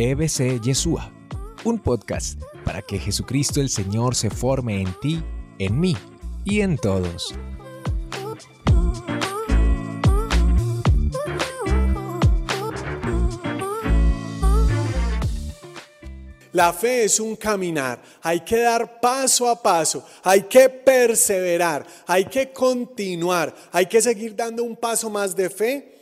EBC Yeshua, un podcast para que Jesucristo el Señor se forme en ti, en mí y en todos. La fe es un caminar, hay que dar paso a paso, hay que perseverar, hay que continuar, hay que seguir dando un paso más de fe,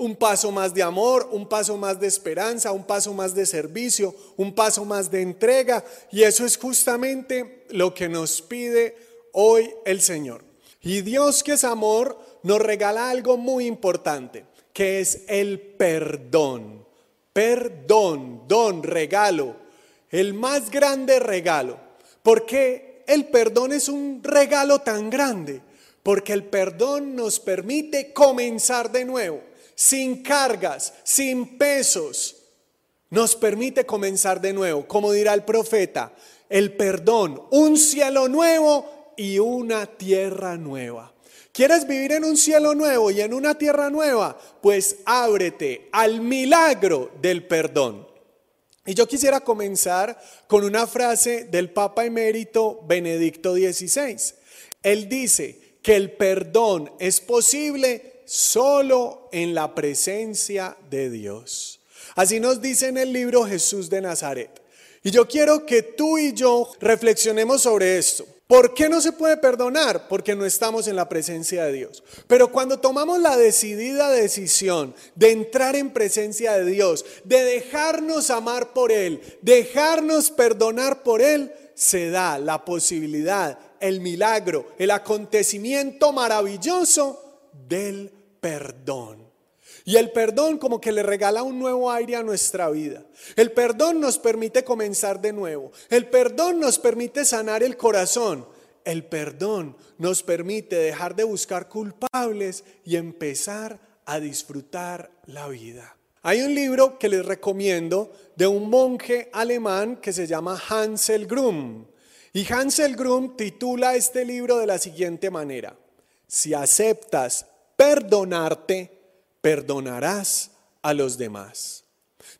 un paso más de amor, un paso más de esperanza, un paso más de servicio, un paso más de entrega. Y eso es justamente lo que nos pide hoy el Señor. Y Dios que es amor nos regala algo muy importante, que es el perdón. Perdón, don, regalo el más grande regalo. ¿Por qué el perdón es un regalo tan grande? Porque el perdón nos permite comenzar de nuevo, sin cargas, sin pesos. Nos permite comenzar de nuevo, como dirá el profeta, el perdón, un cielo nuevo y una tierra nueva. ¿Quieres vivir en un cielo nuevo y en una tierra nueva? Pues ábrete al milagro del perdón. Y yo quisiera comenzar con una frase del Papa emérito Benedicto XVI. Él dice que el perdón es posible solo en la presencia de Dios. Así nos dice en el libro Jesús de Nazaret. Y yo quiero que tú y yo reflexionemos sobre esto. ¿Por qué no se puede perdonar? Porque no estamos en la presencia de Dios. Pero cuando tomamos la decidida decisión de entrar en presencia de Dios, de dejarnos amar por Él, dejarnos perdonar por Él, se da la posibilidad, el milagro, el acontecimiento maravilloso del perdón. Y el perdón como que le regala un nuevo aire a nuestra vida. El perdón nos permite comenzar de nuevo. El perdón nos permite sanar el corazón. El perdón nos permite dejar de buscar culpables y empezar a disfrutar la vida. Hay un libro que les recomiendo de un monje alemán que se llama Hansel Grum. Y Hansel Grum titula este libro de la siguiente manera. Si aceptas perdonarte, perdonarás a los demás.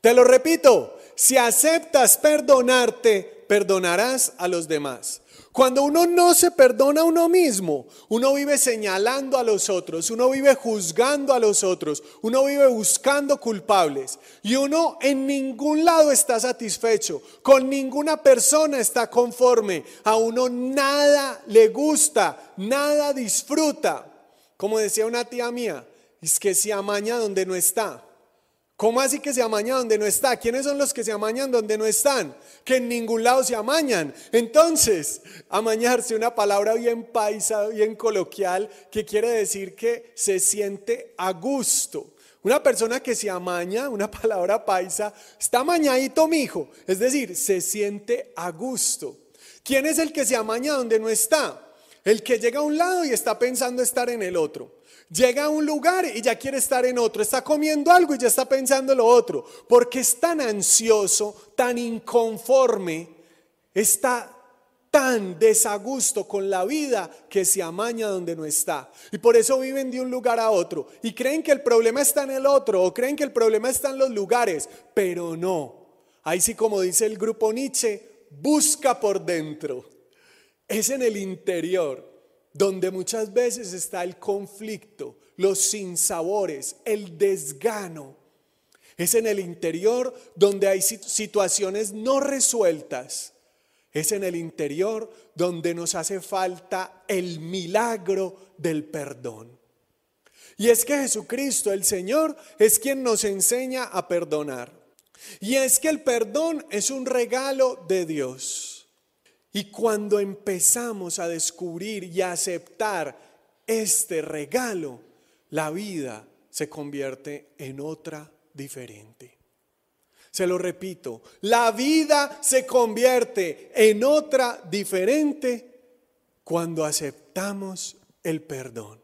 Te lo repito, si aceptas perdonarte, perdonarás a los demás. Cuando uno no se perdona a uno mismo, uno vive señalando a los otros, uno vive juzgando a los otros, uno vive buscando culpables y uno en ningún lado está satisfecho, con ninguna persona está conforme, a uno nada le gusta, nada disfruta. Como decía una tía mía, es que se amaña donde no está. ¿Cómo así que se amaña donde no está? ¿Quiénes son los que se amañan donde no están? Que en ningún lado se amañan. Entonces, amañarse, una palabra bien paisa, bien coloquial, que quiere decir que se siente a gusto. Una persona que se amaña, una palabra paisa, está amañadito, mijo. Es decir, se siente a gusto. ¿Quién es el que se amaña donde no está? El que llega a un lado y está pensando estar en el otro. Llega a un lugar y ya quiere estar en otro. Está comiendo algo y ya está pensando en lo otro. Porque es tan ansioso, tan inconforme, está tan desagusto con la vida que se amaña donde no está. Y por eso viven de un lugar a otro. Y creen que el problema está en el otro o creen que el problema está en los lugares. Pero no. Ahí sí como dice el grupo Nietzsche, busca por dentro. Es en el interior donde muchas veces está el conflicto, los sinsabores, el desgano. Es en el interior donde hay situaciones no resueltas. Es en el interior donde nos hace falta el milagro del perdón. Y es que Jesucristo, el Señor, es quien nos enseña a perdonar. Y es que el perdón es un regalo de Dios. Y cuando empezamos a descubrir y a aceptar este regalo, la vida se convierte en otra diferente. Se lo repito, la vida se convierte en otra diferente cuando aceptamos el perdón.